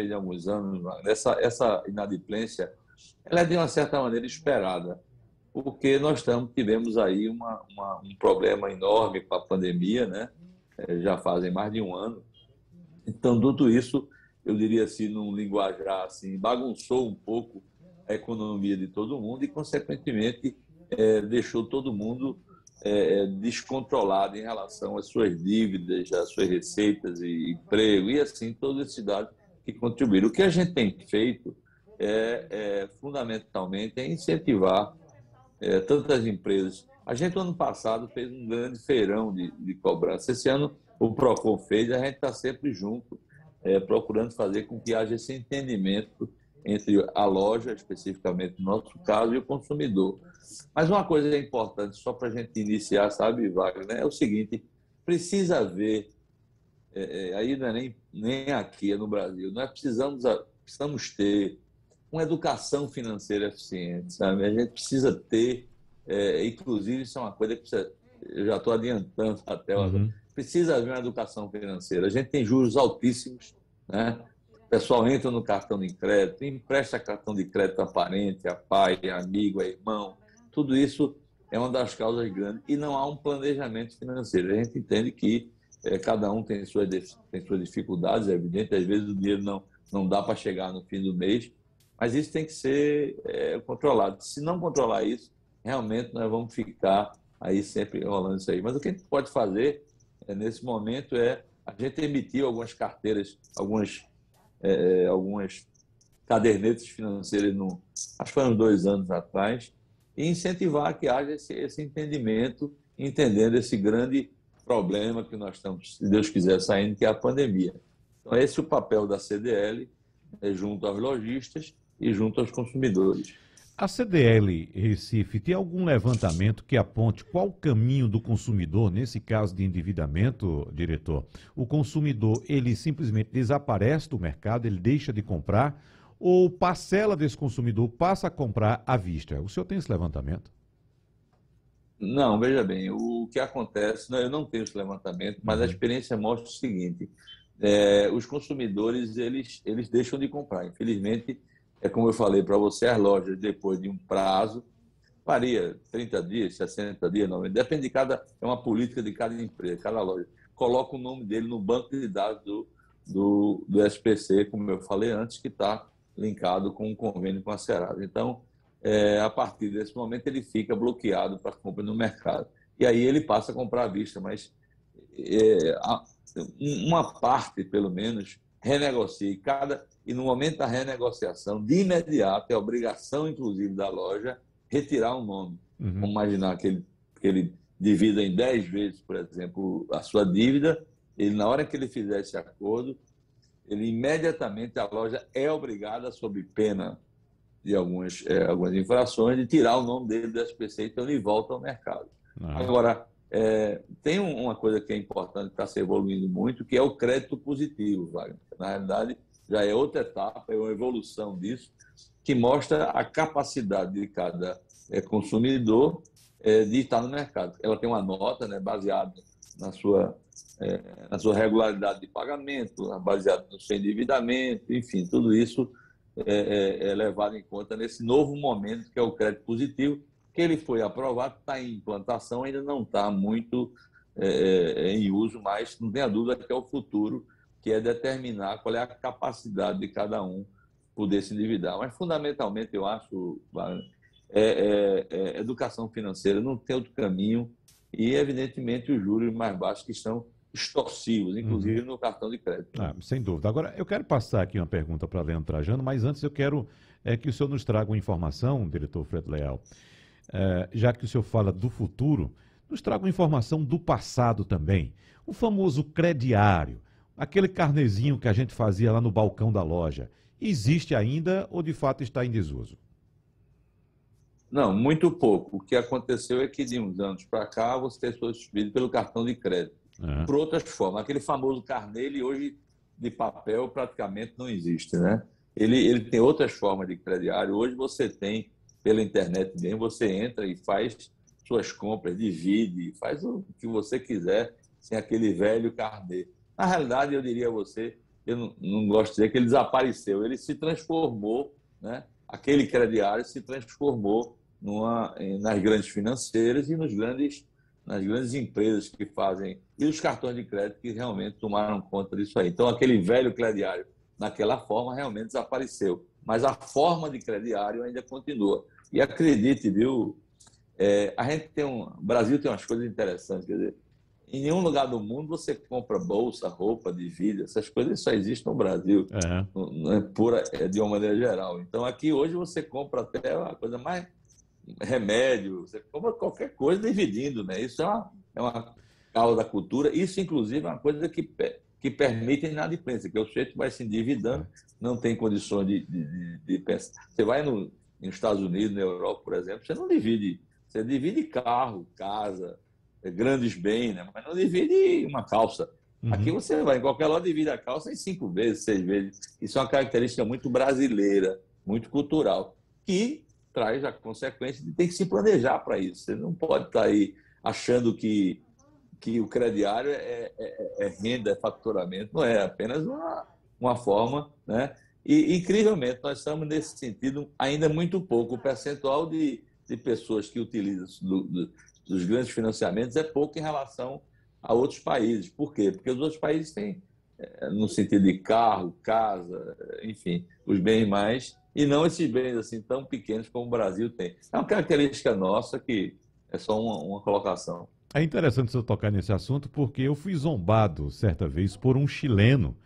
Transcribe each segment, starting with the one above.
fez há alguns anos, essa, essa inadimplência, ela é de uma certa maneira esperada, porque nós estamos, tivemos aí uma, uma, um problema enorme com a pandemia, né? É, já fazem mais de um ano. Então, tudo isso, eu diria assim, num linguajar assim, bagunçou um pouco a economia de todo mundo e, consequentemente, é, deixou todo mundo é, descontrolado em relação às suas dívidas, às suas receitas e emprego, e assim todos esses dados que contribuíram. O que a gente tem feito é, é fundamentalmente é incentivar é, tantas empresas. A gente, ano passado, fez um grande feirão de, de cobrança. Esse ano, o PROCON fez, a gente está sempre junto, é, procurando fazer com que haja esse entendimento entre a loja, especificamente no nosso caso, e o consumidor. Mas uma coisa importante, só para a gente iniciar, sabe, Wagner, é o seguinte: precisa haver, é, é, aí não é nem, nem aqui, é no Brasil, nós precisamos, precisamos ter uma educação financeira eficiente, sabe? A gente precisa ter, é, inclusive, isso é uma coisa que precisa, eu já estou adiantando até, uhum. precisa haver uma educação financeira. A gente tem juros altíssimos, né? O pessoal entra no cartão de crédito, empresta cartão de crédito a parente, a pai, a amigo, a irmão. Tudo isso é uma das causas grandes e não há um planejamento financeiro. A gente entende que é, cada um tem suas, tem suas dificuldades, é evidente, às vezes o dinheiro não, não dá para chegar no fim do mês, mas isso tem que ser é, controlado. Se não controlar isso, realmente nós vamos ficar aí sempre rolando isso aí. Mas o que a gente pode fazer é, nesse momento é a gente emitir algumas carteiras, algumas é, é, algumas cadernetas financeiras, no, acho que uns dois anos atrás, e incentivar que haja esse, esse entendimento, entendendo esse grande problema que nós estamos, se Deus quiser, saindo, que é a pandemia. Então, esse é o papel da CDL, é, junto aos lojistas e junto aos consumidores. A CDL Recife tem algum levantamento que aponte qual o caminho do consumidor nesse caso de endividamento, diretor? O consumidor, ele simplesmente desaparece do mercado, ele deixa de comprar ou parcela desse consumidor passa a comprar à vista? O senhor tem esse levantamento? Não, veja bem, o que acontece, não, eu não tenho esse levantamento, mas uhum. a experiência mostra o seguinte, é, os consumidores, eles, eles deixam de comprar, infelizmente, é como eu falei para você, as lojas, depois de um prazo, varia 30 dias, 60 dias, 90, depende de cada, é uma política de cada empresa, cada loja. Coloca o nome dele no banco de dados do, do, do SPC, como eu falei antes, que está linkado com um convênio com a Serasa. Então, é, a partir desse momento, ele fica bloqueado para compra no mercado. E aí ele passa a comprar à vista, mas é, uma parte, pelo menos, renegocia. E, cada, e no momento da renegociação, de imediato, é obrigação, inclusive, da loja retirar um nome. Uhum. Vamos imaginar que ele, que ele divida em 10 vezes, por exemplo, a sua dívida. Ele, na hora que ele fizer esse acordo, ele imediatamente, a loja é obrigada, sob pena de algumas, é, algumas infrações, de tirar o nome dele do SPC, então ele volta ao mercado. Uhum. Agora, é, tem uma coisa que é importante, que está se evoluindo muito, que é o crédito positivo, Wagner. Na realidade, já é outra etapa, é uma evolução disso, que mostra a capacidade de cada é, consumidor é, de estar no mercado. Ela tem uma nota né, baseada na sua, é, na sua regularidade de pagamento, baseada no seu endividamento, enfim, tudo isso é, é, é levado em conta nesse novo momento que é o crédito positivo, que ele foi aprovado, está em implantação, ainda não está muito é, é, em uso, mas não tenha dúvida que é o futuro, que é determinar qual é a capacidade de cada um poder se endividar. Mas, fundamentalmente, eu acho, é, é, é, educação financeira não tem outro caminho e, evidentemente, os juros mais baixos que estão extorsivos, inclusive uhum. no cartão de crédito. Ah, sem dúvida. Agora, eu quero passar aqui uma pergunta para Leandro Trajano, mas antes eu quero é, que o senhor nos traga uma informação, diretor Fred Leal é, já que o senhor fala do futuro, nos traga uma informação do passado também. O famoso crediário, aquele carnezinho que a gente fazia lá no balcão da loja, existe ainda ou de fato está em desuso? Não, muito pouco. O que aconteceu é que de uns anos para cá você foi substituído pelo cartão de crédito. Uhum. Por outras formas. Aquele famoso carnê, ele hoje de papel praticamente não existe, né? Ele, ele tem outras formas de crediário. Hoje você tem pela internet mesmo, você entra e faz suas compras, divide, faz o que você quiser sem aquele velho carnê. Na realidade, eu diria a você eu não, não gosto de dizer que ele desapareceu, ele se transformou, né? aquele crediário se transformou numa, nas grandes financeiras e nos grandes, nas grandes empresas que fazem, e os cartões de crédito que realmente tomaram conta disso aí. Então, aquele velho crediário, naquela forma, realmente desapareceu. Mas a forma de crediário ainda continua. E acredite, viu? É, a gente tem um. O Brasil tem umas coisas interessantes, quer dizer, em nenhum lugar do mundo você compra bolsa, roupa de vida, essas coisas só existem no Brasil, é. é pura, é de uma maneira geral. Então aqui hoje você compra até a coisa mais remédio, você compra qualquer coisa dividindo, né? Isso é uma, é uma causa da cultura, isso inclusive é uma coisa que, que permite a inadimplência, que é o sujeito vai se endividando, não tem condições de, de, de pensar. Você vai no, nos Estados Unidos, na Europa, por exemplo, você não divide, você divide carro, casa, grandes bens, né? mas não divide uma calça. Uhum. Aqui você vai em qualquer loja divide a calça em cinco vezes, seis vezes. Isso é uma característica muito brasileira, muito cultural, que traz a consequência de ter que se planejar para isso. Você não pode estar tá aí achando que, que o crediário é, é, é renda, é faturamento. Não é, apenas uma, uma forma. Né? E, incrivelmente, nós estamos nesse sentido ainda muito pouco. O percentual de, de pessoas que utilizam do, do, dos grandes financiamentos é pouco em relação a outros países. Por quê? Porque os outros países têm, é, no sentido de carro, casa, enfim, os bens mais, e não esses bens assim tão pequenos como o Brasil tem. É uma característica nossa que é só uma, uma colocação. É interessante você tocar nesse assunto porque eu fui zombado certa vez por um chileno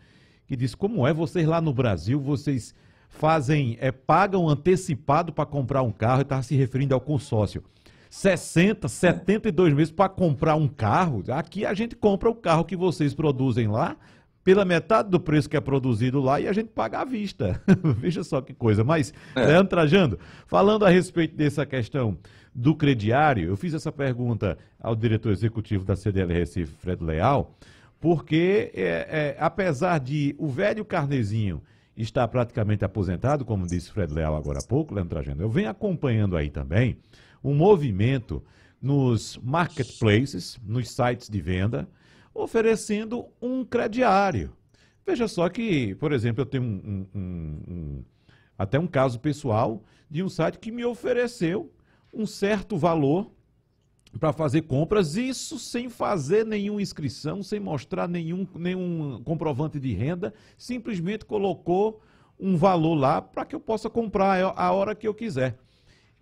que disse como é vocês lá no Brasil vocês fazem é pagam antecipado para comprar um carro e estava se referindo ao consórcio. 60, 72 meses para comprar um carro. Aqui a gente compra o carro que vocês produzem lá pela metade do preço que é produzido lá e a gente paga à vista. Veja só que coisa. Mas, é. Leandro Trajando, falando a respeito dessa questão do crediário, eu fiz essa pergunta ao diretor executivo da CDL Recife, Fred Leal, porque é, é, apesar de o velho Carnezinho estar praticamente aposentado, como disse Fred Leal agora há pouco, Leandro Trajando, eu venho acompanhando aí também um movimento nos marketplaces, nos sites de venda, oferecendo um crediário. Veja só que, por exemplo, eu tenho um, um, um, até um caso pessoal de um site que me ofereceu um certo valor para fazer compras, isso sem fazer nenhuma inscrição, sem mostrar nenhum, nenhum comprovante de renda, simplesmente colocou um valor lá para que eu possa comprar a hora que eu quiser.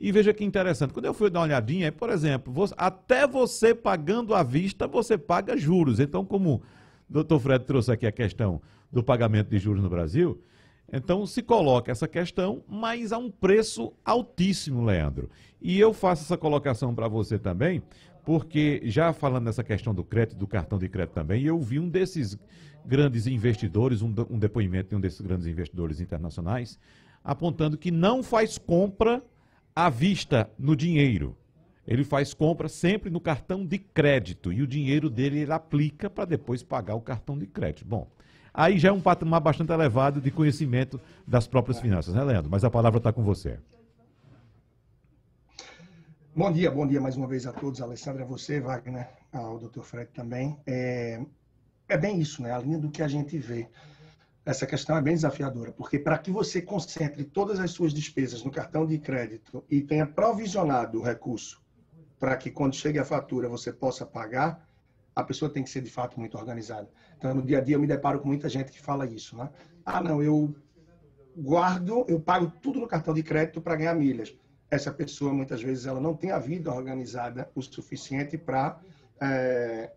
E veja que interessante, quando eu fui dar uma olhadinha, por exemplo, você, até você pagando à vista, você paga juros. Então, como o doutor Fred trouxe aqui a questão do pagamento de juros no Brasil, então se coloca essa questão, mas a um preço altíssimo, Leandro. E eu faço essa colocação para você também, porque já falando nessa questão do crédito, do cartão de crédito também, eu vi um desses grandes investidores, um, um depoimento de um desses grandes investidores internacionais, apontando que não faz compra à vista no dinheiro. Ele faz compra sempre no cartão de crédito e o dinheiro dele ele aplica para depois pagar o cartão de crédito. Bom, aí já é um patamar bastante elevado de conhecimento das próprias finanças, né, Leandro? Mas a palavra está com você. Bom dia, bom dia mais uma vez a todos, Alessandra, você, Wagner, ao Dr. Fred também. É, é bem isso, né? A linha do que a gente vê essa questão é bem desafiadora, porque para que você concentre todas as suas despesas no cartão de crédito e tenha provisionado o recurso para que quando chegue a fatura você possa pagar, a pessoa tem que ser de fato muito organizada. Então, no dia a dia eu me deparo com muita gente que fala isso, né? Ah, não, eu guardo, eu pago tudo no cartão de crédito para ganhar milhas. Essa pessoa, muitas vezes, ela não tem a vida organizada o suficiente para é,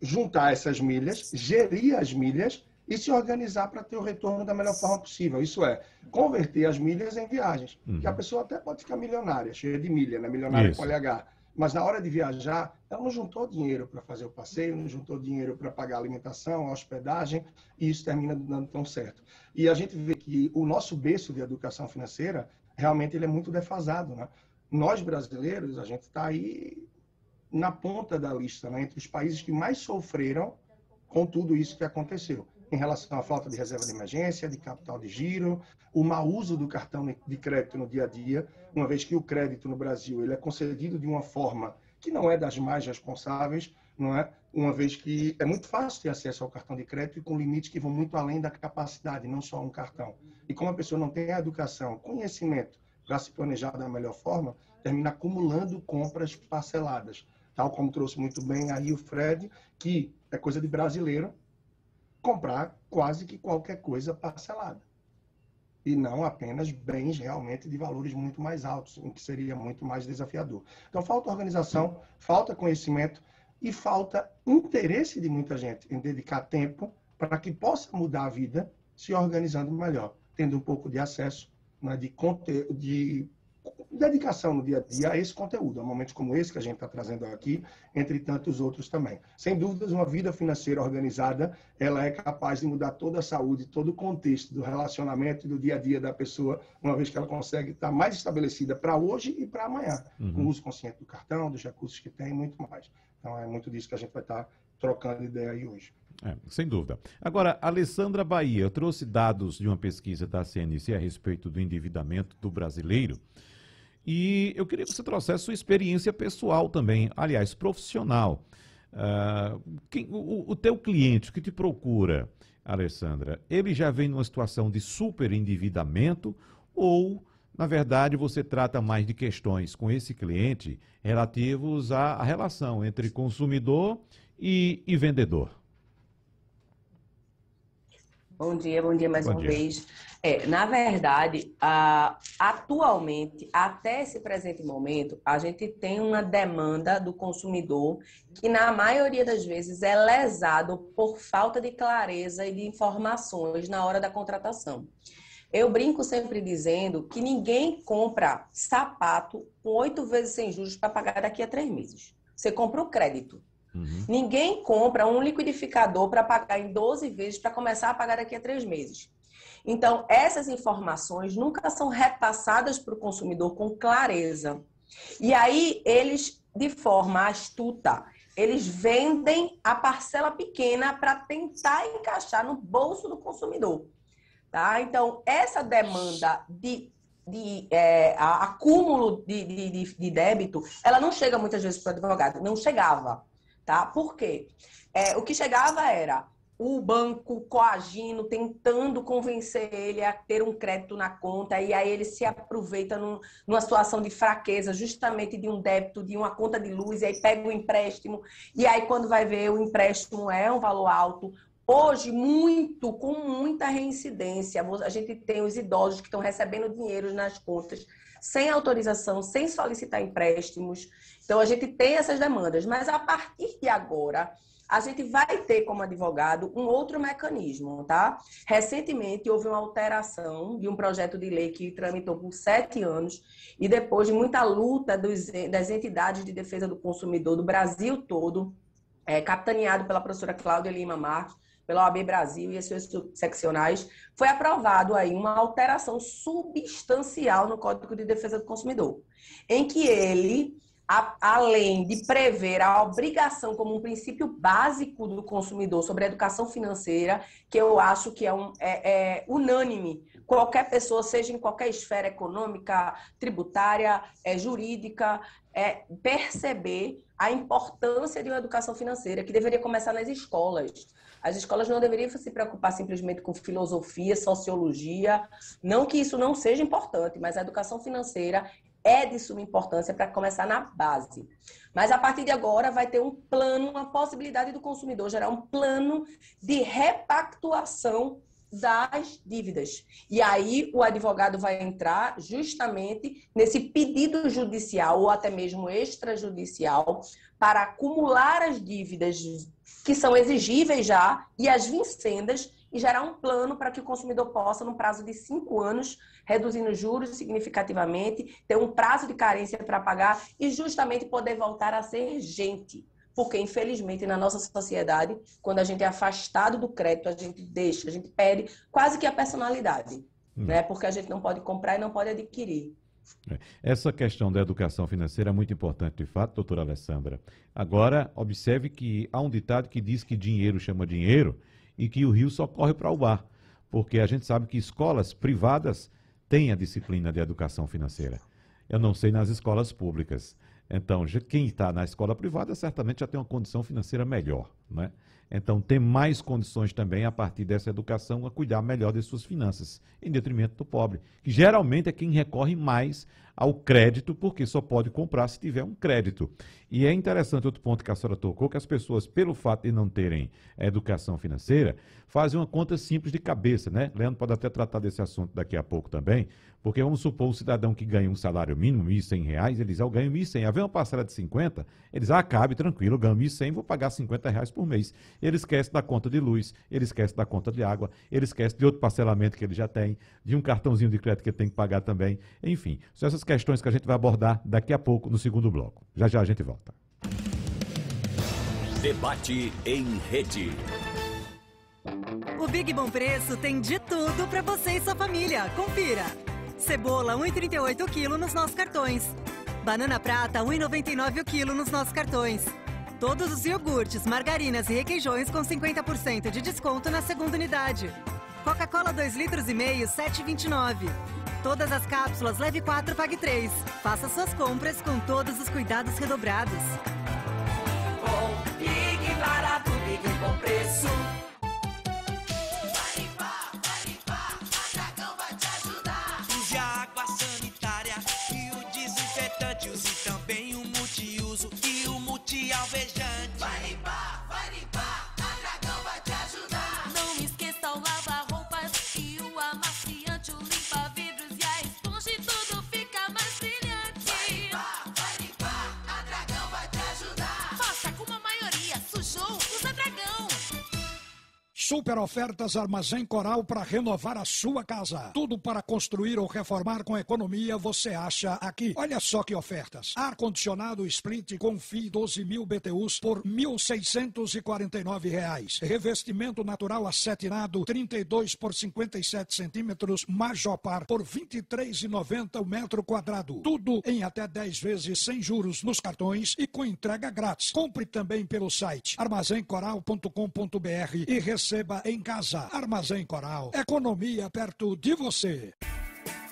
juntar essas milhas, gerir as milhas e se organizar para ter o retorno da melhor forma possível. Isso é, converter as milhas em viagens. Uhum. Que a pessoa até pode ficar milionária, cheia de milha, né? milionária Isso. com LH. Mas na hora de viajar, ela não juntou dinheiro para fazer o passeio, não juntou dinheiro para pagar a alimentação, a hospedagem, e isso termina dando tão certo. E a gente vê que o nosso berço de educação financeira, realmente ele é muito defasado. Né? Nós, brasileiros, a gente está aí na ponta da lista, né? entre os países que mais sofreram com tudo isso que aconteceu em relação à falta de reserva de emergência, de capital de giro, o mau uso do cartão de crédito no dia a dia, uma vez que o crédito no Brasil ele é concedido de uma forma que não é das mais responsáveis, não é? uma vez que é muito fácil ter acesso ao cartão de crédito e com limites que vão muito além da capacidade, não só um cartão. E como a pessoa não tem a educação, conhecimento para se planejar da melhor forma, termina acumulando compras parceladas. Tal como trouxe muito bem aí o Fred, que é coisa de brasileiro comprar quase que qualquer coisa parcelada. E não apenas bens realmente de valores muito mais altos, o que seria muito mais desafiador. Então, falta organização, falta conhecimento e falta interesse de muita gente em dedicar tempo para que possa mudar a vida se organizando melhor, tendo um pouco de acesso, né, de, de dedicação no dia a dia a esse conteúdo, a momentos como esse que a gente está trazendo aqui, entre tantos outros também. Sem dúvidas, uma vida financeira organizada, ela é capaz de mudar toda a saúde, todo o contexto do relacionamento e do dia a dia da pessoa, uma vez que ela consegue estar mais estabelecida para hoje e para amanhã, uhum. com o uso consciente do cartão, dos recursos que tem e muito mais. Então, é muito disso que a gente vai estar trocando ideia aí hoje. É, sem dúvida. Agora, Alessandra Bahia trouxe dados de uma pesquisa da CNC a respeito do endividamento do brasileiro. E eu queria que você trouxesse sua experiência pessoal também, aliás, profissional. Uh, quem, o, o teu cliente que te procura, Alessandra, ele já vem numa situação de super endividamento ou na verdade, você trata mais de questões com esse cliente relativos à, à relação entre consumidor e, e, vendedor. Bom dia, bom dia mais bom uma dia. vez. É, na verdade, a, atualmente, até esse presente momento, a gente tem uma demanda do consumidor que, na maioria das vezes, é lesado por falta de clareza e de informações na hora da contratação. Eu brinco sempre dizendo que ninguém compra sapato com oito vezes sem juros para pagar daqui a três meses. Você compra o crédito. Uhum. Ninguém compra um liquidificador para pagar em 12 vezes para começar a pagar daqui a três meses. Então, essas informações nunca são repassadas para o consumidor com clareza. E aí, eles, de forma astuta, eles vendem a parcela pequena para tentar encaixar no bolso do consumidor. Tá? Então, essa demanda de, de é, acúmulo de, de, de, débito, ela não chega muitas vezes para o advogado, não chegava. Tá? Por quê? É, o que chegava era o banco coagindo, tentando convencer ele a ter um crédito na conta, e aí ele se aproveita num, numa situação de fraqueza, justamente de um débito, de uma conta de luz, e aí pega o um empréstimo, e aí quando vai ver o empréstimo é um valor alto, Hoje, muito, com muita reincidência, a gente tem os idosos que estão recebendo dinheiro nas contas sem autorização, sem solicitar empréstimos. Então, a gente tem essas demandas. Mas, a partir de agora, a gente vai ter como advogado um outro mecanismo, tá? Recentemente houve uma alteração de um projeto de lei que tramitou por sete anos e depois de muita luta dos, das entidades de defesa do consumidor do Brasil todo, é, capitaneado pela professora Cláudia Lima Marques, pela OAB Brasil e as suas seccionais, foi aprovado aí uma alteração substancial no Código de Defesa do Consumidor, em que ele, a, além de prever a obrigação como um princípio básico do consumidor sobre a educação financeira, que eu acho que é, um, é, é unânime, qualquer pessoa, seja em qualquer esfera econômica, tributária, é, jurídica, é, perceber a importância de uma educação financeira que deveria começar nas escolas. As escolas não deveriam se preocupar simplesmente com filosofia, sociologia. Não que isso não seja importante, mas a educação financeira é de suma importância para começar na base. Mas a partir de agora vai ter um plano, uma possibilidade do consumidor gerar um plano de repactuação das dívidas. E aí o advogado vai entrar justamente nesse pedido judicial ou até mesmo extrajudicial para acumular as dívidas que são exigíveis já e as vincendas e gerar um plano para que o consumidor possa, no prazo de cinco anos, reduzindo juros significativamente, ter um prazo de carência para pagar e justamente poder voltar a ser gente. Porque, infelizmente, na nossa sociedade, quando a gente é afastado do crédito, a gente deixa, a gente perde quase que a personalidade. Hum. Né? Porque a gente não pode comprar e não pode adquirir. É. Essa questão da educação financeira é muito importante, de fato, doutora Alessandra. Agora, observe que há um ditado que diz que dinheiro chama dinheiro e que o rio só corre para o bar, porque a gente sabe que escolas privadas têm a disciplina de educação financeira. Eu não sei nas escolas públicas. Então, quem está na escola privada certamente já tem uma condição financeira melhor, né? Então, tem mais condições também, a partir dessa educação, a cuidar melhor de suas finanças, em detrimento do pobre, que geralmente é quem recorre mais ao crédito, porque só pode comprar se tiver um crédito. E é interessante outro ponto que a senhora tocou, que as pessoas, pelo fato de não terem educação financeira, fazem uma conta simples de cabeça, né? Leandro pode até tratar desse assunto daqui a pouco também, porque vamos supor um cidadão que ganha um salário mínimo, R$ 1.100, ele diz, ah, eu ganho R$ 1.100, haver uma parcela de 50, eles, ah, cabe, tranquilo, eu ganho R$ 1.100, vou pagar 50 reais por mês. Ele esquece da conta de luz, ele esquece da conta de água, ele esquece de outro parcelamento que ele já tem, de um cartãozinho de crédito que ele tem que pagar também, enfim. São essas questões que a gente vai abordar daqui a pouco no segundo bloco. Já já a gente volta. Debate em rede. O Big Bom Preço tem de tudo para você e sua família. Confira. Cebola 1,38 kg nos nossos cartões. Banana prata 1,99 o quilo nos nossos cartões. Todos os iogurtes, margarinas e requeijões com 50% de desconto na segunda unidade. Coca-Cola 2 litros e meio 7,29. Todas as cápsulas leve 4 pague 3. Faça suas compras com todos os cuidados redobrados. Bom, Big barato, Big bom preço. Super ofertas Armazém Coral para renovar a sua casa. Tudo para construir ou reformar com economia você acha aqui. Olha só que ofertas. Ar-condicionado Split Confi 12 mil BTUs por 1.649 reais. Revestimento natural acetinado 32 por 57 centímetros Majopar por R$ 23,90 o metro quadrado. Tudo em até 10 vezes sem juros nos cartões e com entrega grátis. Compre também pelo site armazémcoral.com.br e receba em casa. Armazém Coral. Economia perto de você.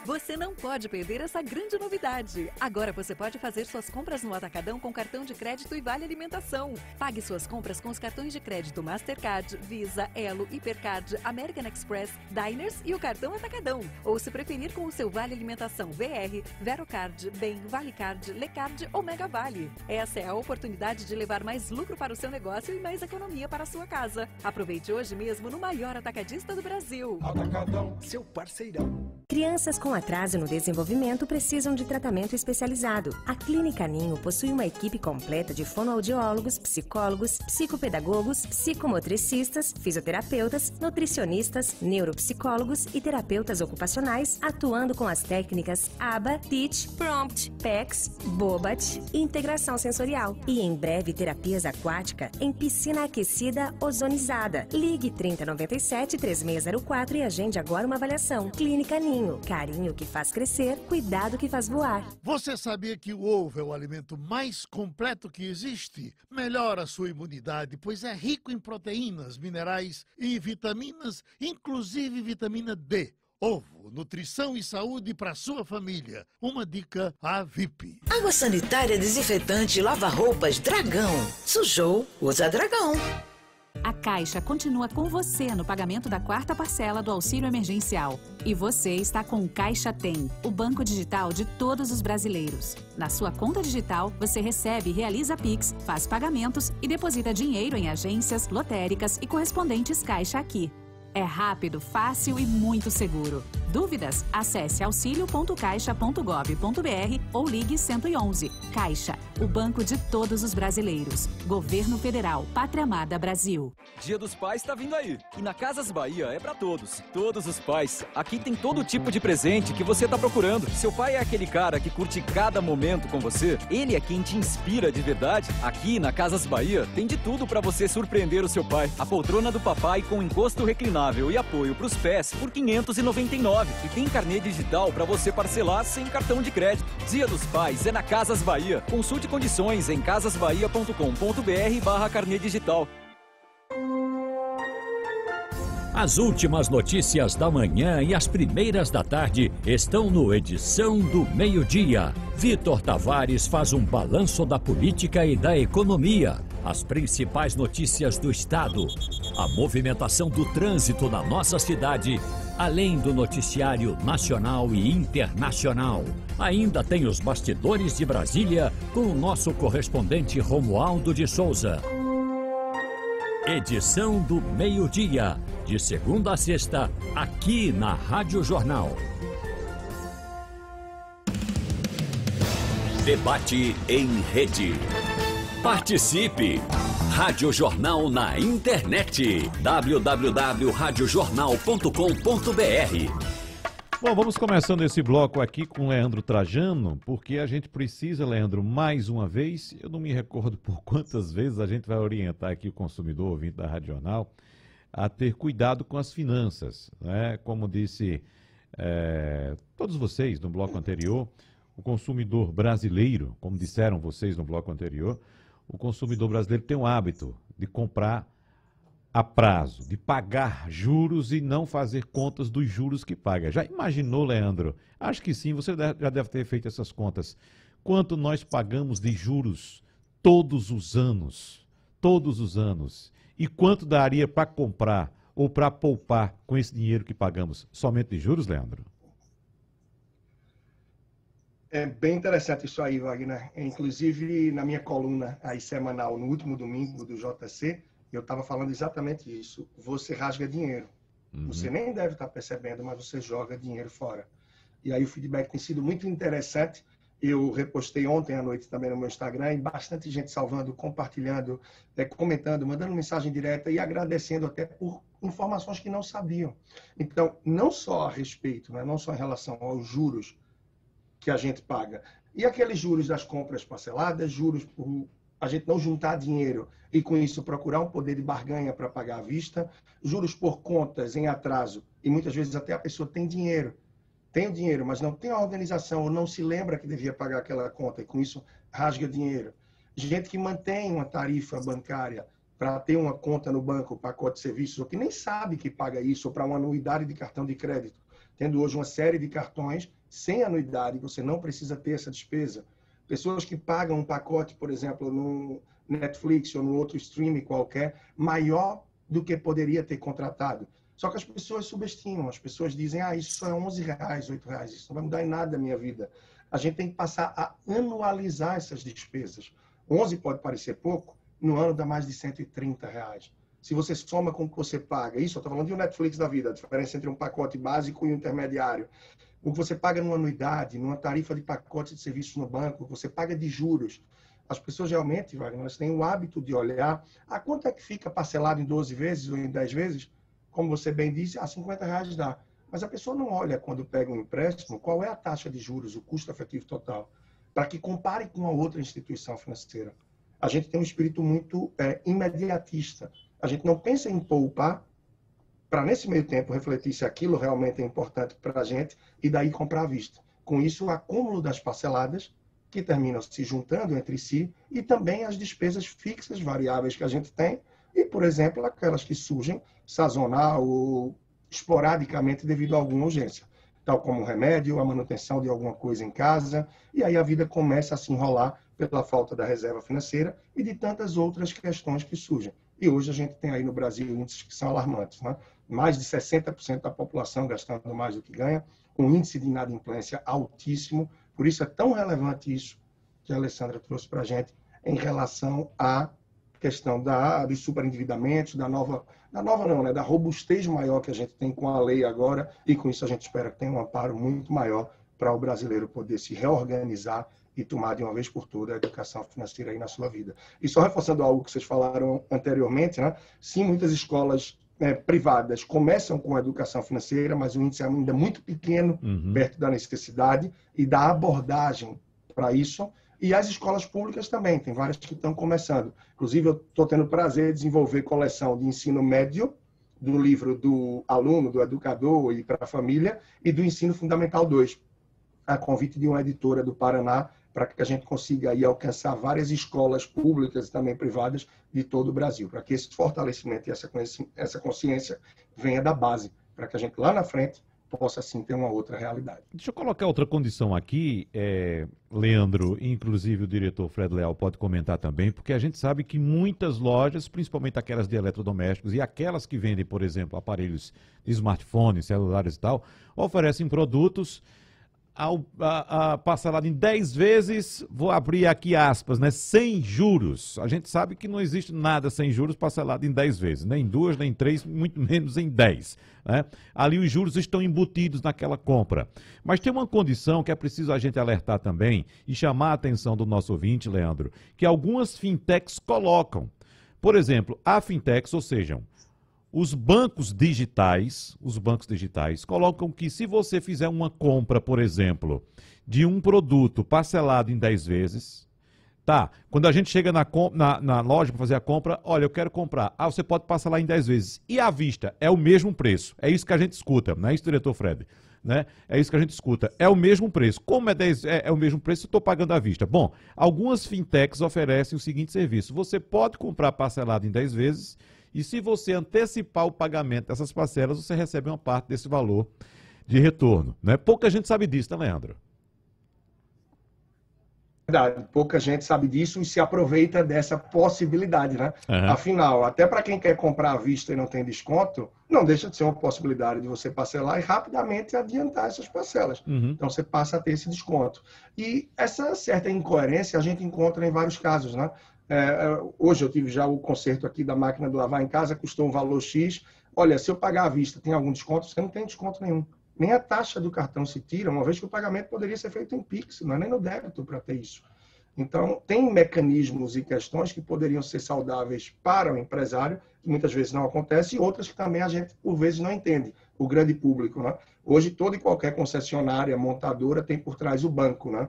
Você não pode perder essa grande novidade. Agora você pode fazer suas compras no Atacadão com cartão de crédito e vale alimentação. Pague suas compras com os cartões de crédito Mastercard, Visa, Elo, Hipercard, American Express, Diners e o cartão Atacadão. Ou se preferir com o seu vale alimentação VR, Verocard, Bem, Valecard, Lecard ou Mega Vale. Essa é a oportunidade de levar mais lucro para o seu negócio e mais economia para a sua casa. Aproveite hoje mesmo no maior atacadista do Brasil. Atacadão, seu parceirão. Crianças com atraso no desenvolvimento precisam de tratamento especializado. A Clínica Ninho possui uma equipe completa de fonoaudiólogos, psicólogos, psicopedagogos, psicomotricistas, fisioterapeutas, nutricionistas, neuropsicólogos e terapeutas ocupacionais, atuando com as técnicas ABA, TEACH, PROMPT, PEX, BOBAT integração sensorial. E em breve terapias aquática em piscina aquecida ozonizada. Ligue 3097 3604 e agende agora uma avaliação. Clínica Ninho, carinho carinho que faz crescer, cuidado que faz voar. Você sabia que o ovo é o alimento mais completo que existe? Melhora a sua imunidade, pois é rico em proteínas, minerais e vitaminas, inclusive vitamina D. Ovo, nutrição e saúde para sua família. Uma dica a VIP. Água sanitária, desinfetante, lava-roupas, Dragão. Sujou, usa Dragão. A Caixa continua com você no pagamento da quarta parcela do auxílio emergencial. E você está com o Caixa Tem, o banco digital de todos os brasileiros. Na sua conta digital, você recebe, realiza Pix, faz pagamentos e deposita dinheiro em agências, lotéricas e correspondentes Caixa Aqui. É rápido, fácil e muito seguro. Dúvidas? Acesse auxilio.caixa.gov.br ou ligue 111. Caixa, o banco de todos os brasileiros. Governo Federal, Pátria Amada Brasil. Dia dos Pais está vindo aí. E na Casas Bahia é para todos. Todos os pais. Aqui tem todo tipo de presente que você está procurando. Seu pai é aquele cara que curte cada momento com você. Ele é quem te inspira de verdade. Aqui na Casas Bahia tem de tudo para você surpreender o seu pai. A poltrona do papai com encosto reclinável e apoio para os pés por 599 e tem carnê digital para você parcelar sem cartão de crédito. Dia dos Pais é na Casas Bahia. Consulte condições em casasbahia.com.br barra carnê digital. As últimas notícias da manhã e as primeiras da tarde estão no Edição do Meio-Dia. Vitor Tavares faz um balanço da política e da economia, as principais notícias do Estado, a movimentação do trânsito na nossa cidade, além do noticiário nacional e internacional. Ainda tem os bastidores de Brasília com o nosso correspondente Romualdo de Souza. Edição do Meio-Dia, de segunda a sexta, aqui na Rádio Jornal. Debate em rede. Participe! Rádio Jornal na internet. www.radiojornal.com.br Bom, vamos começando esse bloco aqui com Leandro Trajano, porque a gente precisa, Leandro, mais uma vez, eu não me recordo por quantas vezes a gente vai orientar aqui o consumidor ouvinte da Rádio Jornal a ter cuidado com as finanças. Né? Como disse é, todos vocês no bloco anterior, o consumidor brasileiro, como disseram vocês no bloco anterior, o consumidor brasileiro tem o hábito de comprar a prazo, de pagar juros e não fazer contas dos juros que paga. Já imaginou, Leandro? Acho que sim, você já deve ter feito essas contas. Quanto nós pagamos de juros todos os anos? Todos os anos. E quanto daria para comprar ou para poupar com esse dinheiro que pagamos? Somente de juros, Leandro? É bem interessante isso aí, Wagner. Inclusive, na minha coluna aí semanal, no último domingo do JC, eu estava falando exatamente isso. Você rasga dinheiro. Uhum. Você nem deve estar tá percebendo, mas você joga dinheiro fora. E aí o feedback tem sido muito interessante. Eu repostei ontem à noite também no meu Instagram e bastante gente salvando, compartilhando, é, comentando, mandando mensagem direta e agradecendo até por informações que não sabiam. Então, não só a respeito, né, não só em relação aos juros que a gente paga, e aqueles juros das compras parceladas, juros por a gente não juntar dinheiro e com isso procurar um poder de barganha para pagar à vista, juros por contas em atraso e muitas vezes até a pessoa tem dinheiro, tem o dinheiro, mas não tem a organização ou não se lembra que devia pagar aquela conta e com isso rasga dinheiro. Gente que mantém uma tarifa bancária para ter uma conta no banco, pacote de serviços, ou que nem sabe que paga isso, ou para uma anuidade de cartão de crédito, tendo hoje uma série de cartões sem anuidade, você não precisa ter essa despesa Pessoas que pagam um pacote, por exemplo, no Netflix ou no outro streaming qualquer, maior do que poderia ter contratado. Só que as pessoas subestimam, as pessoas dizem, ah, isso só é 11 reais, 8 reais, isso não vai mudar em nada a minha vida. A gente tem que passar a anualizar essas despesas. 11 pode parecer pouco, no ano dá mais de 130 reais. Se você soma com o que você paga, isso eu estou falando de um Netflix da vida, a diferença entre um pacote básico e um intermediário o que você paga numa anuidade, numa tarifa de pacote de serviços no banco, você paga de juros. As pessoas realmente, Wagner, têm o hábito de olhar a quanto é que fica parcelado em 12 vezes ou em 10 vezes, como você bem disse, a 50 reais dá. Mas a pessoa não olha quando pega um empréstimo qual é a taxa de juros, o custo efetivo total, para que compare com a outra instituição financeira. A gente tem um espírito muito é, imediatista. A gente não pensa em poupar para nesse meio tempo refletir se aquilo realmente é importante para a gente e daí comprar à vista. Com isso, o acúmulo das parceladas que terminam se juntando entre si e também as despesas fixas variáveis que a gente tem e, por exemplo, aquelas que surgem sazonal ou esporadicamente devido a alguma urgência, tal como o remédio, a manutenção de alguma coisa em casa, e aí a vida começa a se enrolar pela falta da reserva financeira e de tantas outras questões que surgem. E hoje a gente tem aí no Brasil índices que são alarmantes. Né? Mais de 60% da população gastando mais do que ganha, um índice de inadimplência altíssimo. Por isso é tão relevante isso que a Alessandra trouxe para a gente em relação à questão da, dos superendividamentos, da nova, da nova não, né? da robustez maior que a gente tem com a lei agora, e com isso a gente espera que tenha um amparo muito maior para o brasileiro poder se reorganizar e tomar de uma vez por todas a educação financeira aí na sua vida. E só reforçando algo que vocês falaram anteriormente, né? sim, muitas escolas é, privadas começam com a educação financeira, mas o índice é ainda muito pequeno, uhum. perto da necessidade e da abordagem para isso. E as escolas públicas também, tem várias que estão começando. Inclusive, eu estou tendo prazer de desenvolver coleção de ensino médio, do livro do aluno, do educador e para a família, e do ensino fundamental 2, a convite de uma editora do Paraná, para que a gente consiga aí alcançar várias escolas públicas e também privadas de todo o Brasil, para que esse fortalecimento e essa consciência venha da base, para que a gente lá na frente possa sim ter uma outra realidade. Deixa eu colocar outra condição aqui, é, Leandro, inclusive o diretor Fred Leal pode comentar também, porque a gente sabe que muitas lojas, principalmente aquelas de eletrodomésticos e aquelas que vendem, por exemplo, aparelhos de smartphones, celulares e tal, oferecem produtos ao, a, a, parcelado em 10 vezes, vou abrir aqui aspas, né? Sem juros. A gente sabe que não existe nada sem juros parcelado em 10 vezes, nem em duas, nem em três, muito menos em 10. Né? Ali os juros estão embutidos naquela compra. Mas tem uma condição que é preciso a gente alertar também e chamar a atenção do nosso ouvinte, Leandro, que algumas fintechs colocam. Por exemplo, a fintechs, ou seja, os bancos digitais, os bancos digitais colocam que se você fizer uma compra, por exemplo, de um produto parcelado em 10 vezes, tá? Quando a gente chega na, na, na loja para fazer a compra, olha, eu quero comprar. Ah, você pode parcelar em 10 vezes. E à vista, é o mesmo preço. É isso que a gente escuta, não é isso, diretor Fred? Né? É isso que a gente escuta. É o mesmo preço. Como é, 10, é, é o mesmo preço, estou pagando à vista. Bom, algumas fintechs oferecem o seguinte serviço: você pode comprar parcelado em 10 vezes e se você antecipar o pagamento dessas parcelas, você recebe uma parte desse valor de retorno. Né? Pouca gente sabe disso, né, Leandro? Verdade, pouca gente sabe disso e se aproveita dessa possibilidade, né? Uhum. Afinal, até para quem quer comprar à vista e não tem desconto, não deixa de ser uma possibilidade de você parcelar e rapidamente adiantar essas parcelas. Uhum. Então você passa a ter esse desconto. E essa certa incoerência a gente encontra em vários casos, né? É, é, hoje eu tive já o conserto aqui da máquina do lavar em casa, custou um valor X. Olha, se eu pagar à vista, tem algum desconto? Você não tem desconto nenhum. Nem a taxa do cartão se tira, uma vez que o pagamento poderia ser feito em Pix, não é nem no débito para ter isso. Então, tem mecanismos e questões que poderiam ser saudáveis para o empresário, que muitas vezes não acontece, e outras que também a gente, por vezes, não entende, o grande público. Né? Hoje, toda e qualquer concessionária, montadora, tem por trás o banco. Né?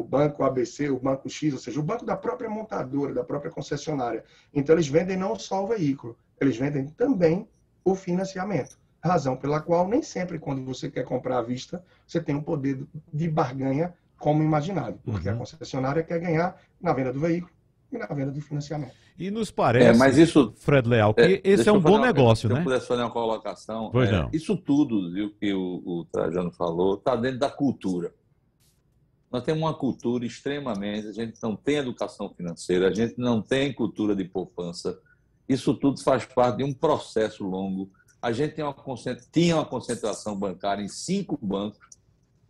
O banco ABC, o banco X, ou seja, o banco da própria montadora, da própria concessionária. Então, eles vendem não só o veículo, eles vendem também o financiamento. Razão pela qual nem sempre, quando você quer comprar à vista, você tem um poder de barganha como imaginado, porque uhum. a concessionária quer ganhar na venda do veículo e na venda do financiamento. E nos parece, é, mas isso, Fred Leal, que é, esse é um bom uma, negócio, se né? Se eu pudesse fazer uma colocação, pois é, não. isso tudo viu, que o, o Trajano falou está dentro da cultura. Nós temos uma cultura extremamente. A gente não tem educação financeira, a gente não tem cultura de poupança. Isso tudo faz parte de um processo longo. A gente tem uma, tinha uma concentração bancária em cinco bancos,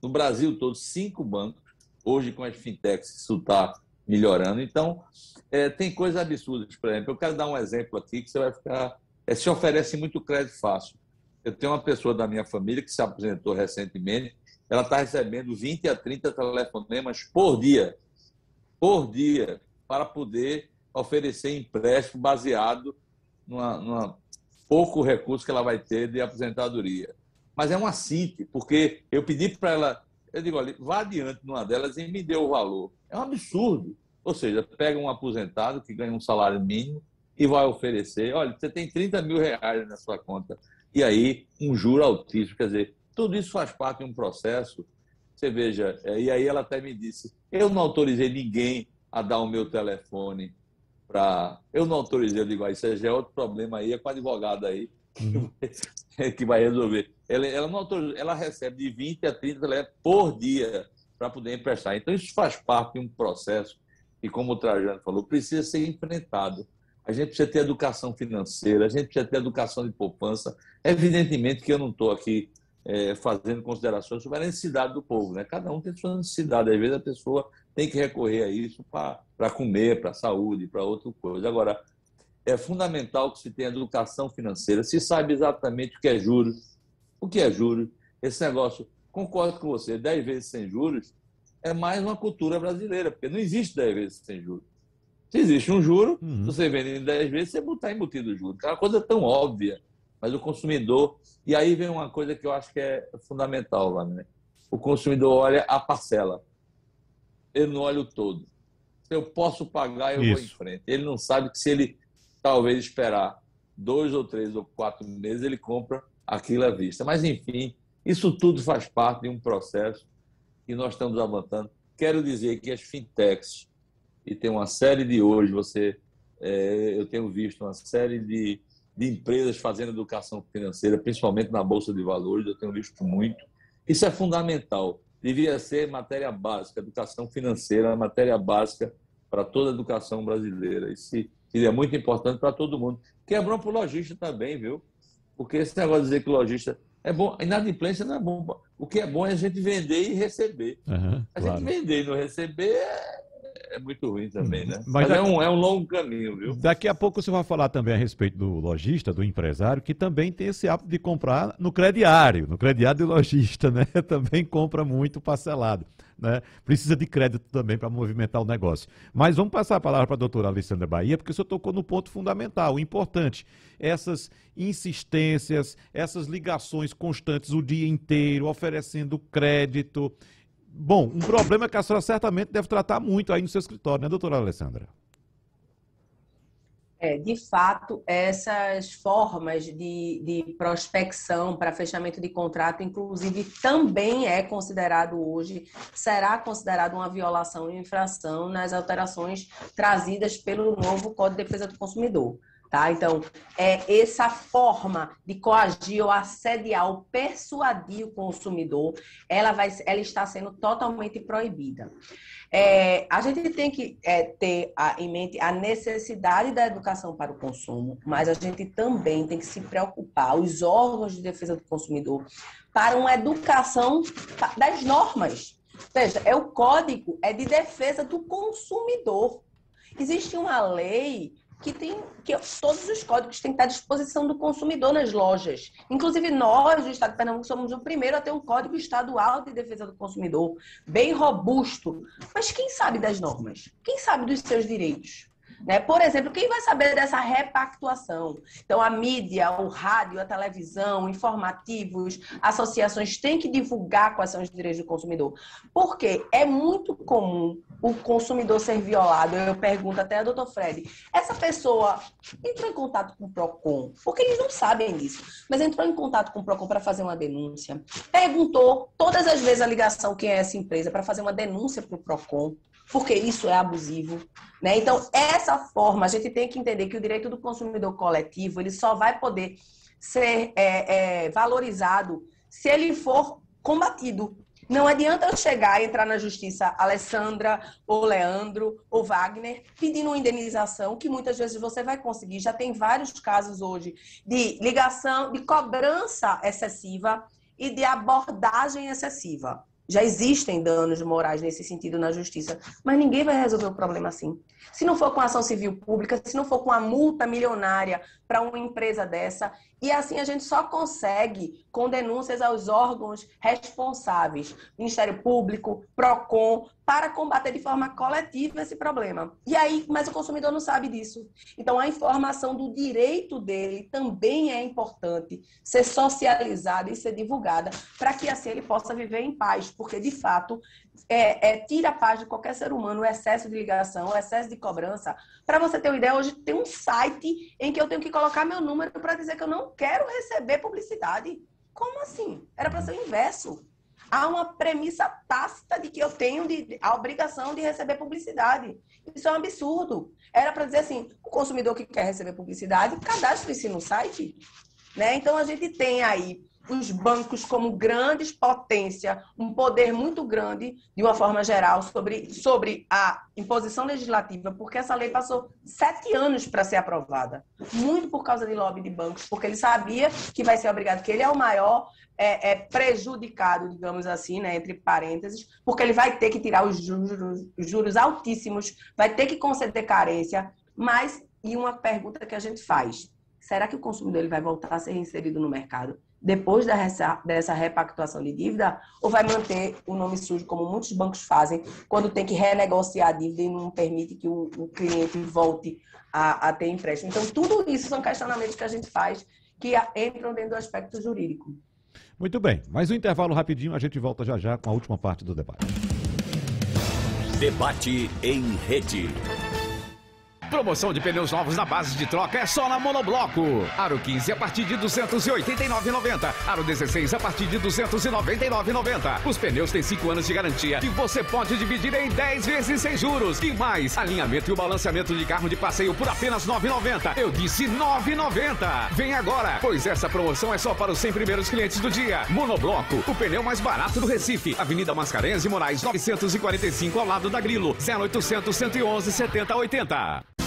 no Brasil todo, cinco bancos. Hoje, com as fintechs, isso está melhorando. Então, é, tem coisas absurdas. Por exemplo, eu quero dar um exemplo aqui que você vai ficar. É, se oferece muito crédito fácil. Eu tenho uma pessoa da minha família que se apresentou recentemente ela está recebendo 20 a 30 telefonemas por dia, por dia, para poder oferecer empréstimo baseado numa pouco recurso que ela vai ter de aposentadoria. Mas é uma CIT, porque eu pedi para ela, eu digo, olha, vá adiante numa delas e me dê o valor. É um absurdo. Ou seja, pega um aposentado que ganha um salário mínimo e vai oferecer, olha, você tem 30 mil reais na sua conta. E aí, um juro altíssimo. Quer dizer, tudo isso faz parte de um processo. Você veja, é, e aí ela até me disse: eu não autorizei ninguém a dar o meu telefone para. Eu não autorizei, eu digo, ah, isso já é outro problema aí, é com a advogada aí uhum. que vai resolver. Ela, ela, não ela recebe de 20 a 30 telefones por dia para poder emprestar. Então, isso faz parte de um processo e, como o Trajano falou, precisa ser enfrentado. A gente precisa ter educação financeira, a gente precisa ter educação de poupança. Evidentemente que eu não estou aqui é, fazendo considerações sobre a necessidade do povo. Né? Cada um tem sua necessidade. Às vezes a pessoa tem que recorrer a isso para comer, para a saúde, para outra coisa. Agora, é fundamental que se tenha educação financeira, se saiba exatamente o que é juros, o que é juros. Esse negócio, concordo com você, 10 vezes sem juros é mais uma cultura brasileira, porque não existe 10 vezes sem juros. Se existe um juro, uhum. você vende em 10 vezes, você está embutido o juro. É uma coisa tão óbvia mas o consumidor. E aí vem uma coisa que eu acho que é fundamental lá, né? O consumidor olha a parcela, ele não olha o todo. Se eu posso pagar, eu Isso. vou em frente. Ele não sabe que se ele talvez esperar dois ou três ou quatro meses, ele compra aquilo à vista. Mas, enfim, isso tudo faz parte de um processo que nós estamos avançando. quero dizer que as fintechs, e tem uma série de hoje, você, é, eu tenho visto uma série de, de empresas fazendo educação financeira, principalmente na Bolsa de Valores, eu tenho visto muito. Isso é fundamental. Devia ser matéria básica, educação financeira, matéria básica para toda a educação brasileira. Isso seria muito importante para todo mundo. Que é para o lojista também, viu? Porque esse negócio de dizer que o lojista é bom, inadimplência não é bom. O que é bom é a gente vender e receber. Uhum, a claro. gente vender e não receber é, é muito ruim também, né? Mas Mas, é, um, é um longo caminho, viu? Daqui a pouco você vai falar também a respeito do lojista, do empresário, que também tem esse hábito de comprar no crediário, no crediário do lojista, né? Também compra muito parcelado, né? Precisa de crédito também para movimentar o negócio. Mas vamos passar a palavra para a doutora Alessandra Bahia, porque o senhor tocou no ponto fundamental, importante. Essas insistências, essas ligações constantes o dia inteiro, oferecendo crédito. Bom, um problema que a senhora certamente deve tratar muito aí no seu escritório, né, doutora Alessandra? É, de fato, essas formas de, de prospecção para fechamento de contrato, inclusive, também é considerado hoje, será considerado uma violação e infração nas alterações trazidas pelo novo Código de Defesa do Consumidor. Tá? Então, é essa forma de coagir ou assediar ou persuadir o consumidor, ela, vai, ela está sendo totalmente proibida. É, a gente tem que é, ter a- em mente a necessidade da educação para o consumo, mas a gente também tem que se preocupar, os órgãos de defesa do consumidor, para uma educação das normas. Veja, é o código é de defesa do consumidor. Existe uma lei que tem que todos os códigos têm que estar à disposição do consumidor nas lojas. Inclusive nós, do Estado de Pernambuco, somos o primeiro a ter um código estadual de defesa do consumidor, bem robusto. Mas quem sabe das normas? Quem sabe dos seus direitos? Né? Por exemplo, quem vai saber dessa repactuação? Então, a mídia, o rádio, a televisão, informativos, associações têm que divulgar quais são os direitos do consumidor. Porque é muito comum o consumidor ser violado. Eu pergunto até a doutor Fred, essa pessoa entrou em contato com o PROCON, porque eles não sabem disso, mas entrou em contato com o PROCON para fazer uma denúncia, perguntou todas as vezes a ligação quem é essa empresa para fazer uma denúncia para o PROCON, porque isso é abusivo. Né? Então, essa forma, a gente tem que entender que o direito do consumidor coletivo ele só vai poder ser é, é, valorizado se ele for combatido. Não adianta eu chegar e entrar na justiça, Alessandra, ou Leandro, ou Wagner, pedindo uma indenização, que muitas vezes você vai conseguir. Já tem vários casos hoje de ligação, de cobrança excessiva e de abordagem excessiva. Já existem danos morais nesse sentido na justiça, mas ninguém vai resolver o problema assim. Se não for com ação civil pública, se não for com uma multa milionária para uma empresa dessa, e assim a gente só consegue com denúncias aos órgãos responsáveis, Ministério Público, Procon, para combater de forma coletiva esse problema. E aí, mas o consumidor não sabe disso. Então a informação do direito dele também é importante ser socializada e ser divulgada para que assim ele possa viver em paz, porque de fato é, é, tira a paz de qualquer ser humano o excesso de ligação, o excesso de cobrança. Para você ter uma ideia, hoje tem um site em que eu tenho que colocar meu número para dizer que eu não quero receber publicidade. Como assim? Era para ser o inverso. Há uma premissa tácita de que eu tenho de, a obrigação de receber publicidade. Isso é um absurdo. Era para dizer assim: o consumidor que quer receber publicidade, cadastre-se no site. Né? Então a gente tem aí os bancos como grandes potência, um poder muito grande, de uma forma geral, sobre, sobre a imposição legislativa, porque essa lei passou sete anos para ser aprovada. Muito por causa de lobby de bancos, porque ele sabia que vai ser obrigado, que ele é o maior é, é, prejudicado, digamos assim, né, entre parênteses, porque ele vai ter que tirar os juros, os juros altíssimos, vai ter que conceder carência, mas, e uma pergunta que a gente faz, será que o consumidor ele vai voltar a ser inserido no mercado? Depois dessa, repactuação de dívida ou vai manter o nome sujo, como muitos bancos fazem, quando tem que renegociar a dívida e não permite que o, o cliente volte a, a, ter empréstimo. Então, tudo isso são questionamentos que a gente faz que entram dentro do aspecto jurídico. Muito bem, mais um intervalo rapidinho, a gente volta já já com a última parte do debate. Debate em rede. Promoção de pneus novos na base de troca é só na Monobloco. Aro 15 a partir de 289,90. Aro 16 a partir de 299,90. Os pneus têm 5 anos de garantia e você pode dividir em 10 vezes sem juros. E mais, alinhamento e o balanceamento de carro de passeio por apenas 9,90. Eu disse 9,90. Vem agora, pois essa promoção é só para os 100 primeiros clientes do dia. Monobloco, o pneu mais barato do Recife. Avenida Mascarenhas e Moraes 945 ao lado da Grilo. 0800 111 7080.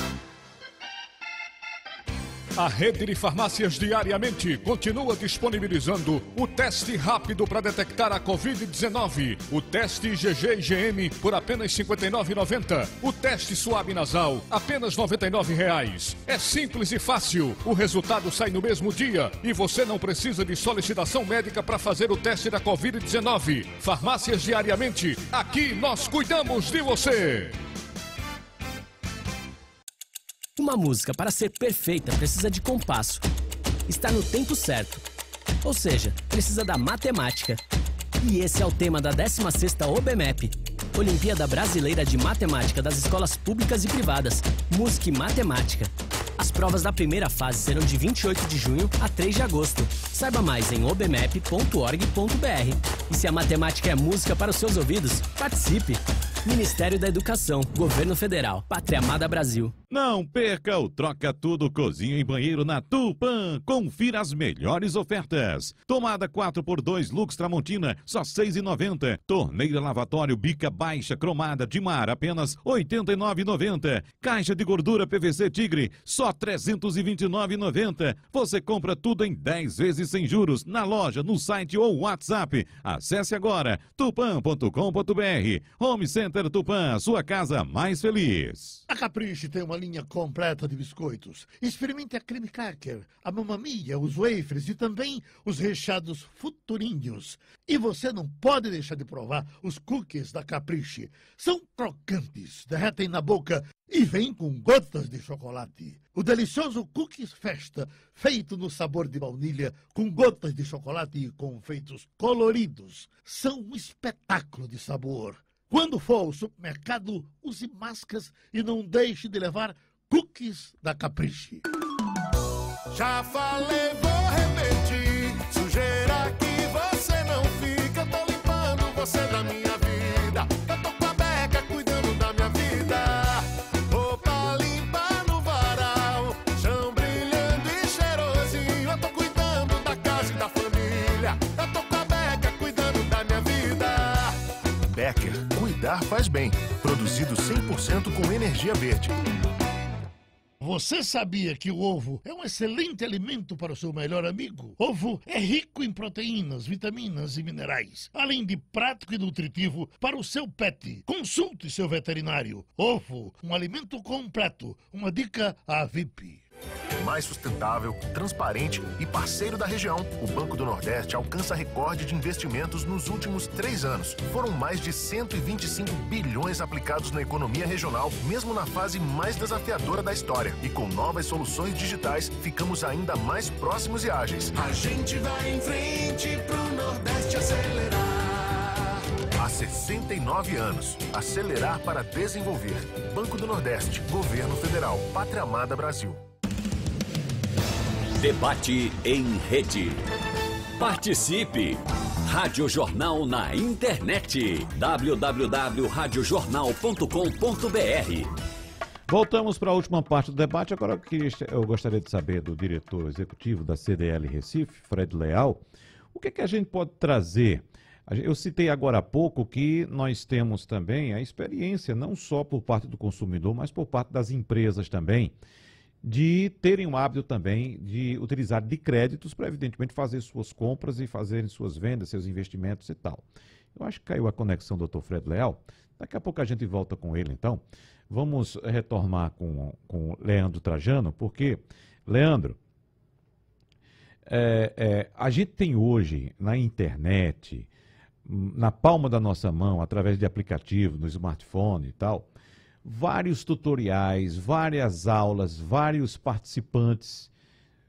A rede de farmácias diariamente continua disponibilizando o teste rápido para detectar a Covid-19, o teste IgG IgM por apenas R$ 59,90, o teste suave nasal apenas R$ 99,00. É simples e fácil, o resultado sai no mesmo dia e você não precisa de solicitação médica para fazer o teste da Covid-19. Farmácias diariamente, aqui nós cuidamos de você. Uma música, para ser perfeita, precisa de compasso. Está no tempo certo. Ou seja, precisa da matemática. E esse é o tema da 16ª OBMEP, Olimpíada Brasileira de Matemática das Escolas Públicas e Privadas, Música e Matemática. As provas da primeira fase serão de 28 de junho a 3 de agosto. Saiba mais em obmep.org.br. E se a matemática é música para os seus ouvidos, participe! Ministério da Educação, Governo Federal, Pátria Amada Brasil. Não perca o Troca Tudo Cozinha e Banheiro na Tupan. Confira as melhores ofertas. Tomada 4x2 Lux Tramontina, só R$ 6,90. Torneira lavatório bica baixa cromada de mar, apenas R$ 89,90. Caixa de gordura PVC Tigre, só R$ 329,90. Você compra tudo em 10 vezes sem juros, na loja, no site ou WhatsApp. Acesse agora tupan.com.br. Home Center Tupan, sua casa mais feliz. A Capricho tem uma linha completa de biscoitos. Experimente a creme cracker, a mamamia, os wafers e também os recheados futurinhos. E você não pode deixar de provar os cookies da Capricho. São crocantes, derretem na boca e vêm com gotas de chocolate. O delicioso Cookies Festa, feito no sabor de baunilha, com gotas de chocolate e confeitos coloridos, são um espetáculo de sabor. Quando for ao supermercado, use máscaras e não deixe de levar cookies da Capriche. Já falei, vou repetir. Sujeira que você não fica, tô limpando você da minha vida. Eu tô com a beca cuidando da minha vida. Roupa limpa no varal, chão brilhando e cheirosinho. Eu tô cuidando da casa e da família. Eu tô com a beca cuidando da minha vida. Becker, cuidar faz bem. Produzido 100% com energia verde. Você sabia que o ovo é um excelente alimento para o seu melhor amigo? Ovo é rico em proteínas, vitaminas e minerais, além de prático e nutritivo para o seu pet. Consulte seu veterinário. Ovo, um alimento completo. Uma dica à VIP. Mais sustentável, transparente e parceiro da região, o Banco do Nordeste alcança recorde de investimentos nos últimos três anos. Foram mais de 125 bilhões aplicados na economia regional, mesmo na fase mais desafiadora da história. E com novas soluções digitais, ficamos ainda mais próximos e ágeis. A gente vai em frente pro Nordeste acelerar. Há 69 anos. Acelerar para desenvolver. Banco do Nordeste. Governo Federal. Pátria Amada Brasil. Debate em rede. Participe! Rádio Jornal na internet. www.radiojornal.com.br Voltamos para a última parte do debate. Agora eu gostaria de saber do diretor executivo da CDL Recife, Fred Leal, o que, é que a gente pode trazer? Eu citei agora há pouco que nós temos também a experiência, não só por parte do consumidor, mas por parte das empresas também, de terem o hábito também de utilizar de créditos para, evidentemente, fazer suas compras e fazerem suas vendas, seus investimentos e tal. Eu acho que caiu a conexão do Dr. Fred Leal. Daqui a pouco a gente volta com ele, então. Vamos retomar com, com Leandro Trajano, porque, Leandro, é, é, a gente tem hoje na internet, na palma da nossa mão, através de aplicativo, no smartphone e tal, vários tutoriais, várias aulas, vários participantes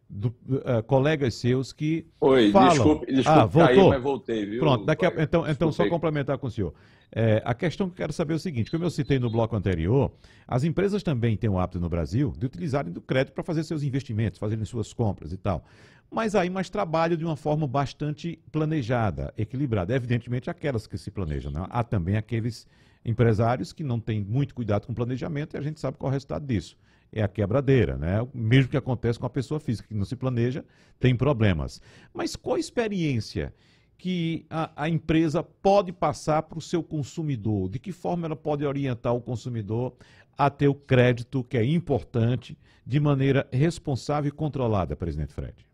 do, uh, colegas seus que Oi, falam... desculpe, desculpe ah, voltou? Caí, mas voltei, viu? Pronto, daqui a... então, então só complementar com o senhor. É, a questão que eu quero saber é o seguinte, como eu citei no bloco anterior, as empresas também têm o hábito no Brasil de utilizarem do crédito para fazer seus investimentos, fazerem suas compras e tal. Mas aí mais trabalho de uma forma bastante planejada, equilibrada. Evidentemente aquelas que se planejam. Né? Há também aqueles empresários que não têm muito cuidado com o planejamento e a gente sabe qual é o resultado disso. É a quebradeira, né? O mesmo que acontece com a pessoa física que não se planeja, tem problemas. Mas qual a experiência que a, a empresa pode passar para o seu consumidor? De que forma ela pode orientar o consumidor a ter o crédito, que é importante, de maneira responsável e controlada, presidente Fred?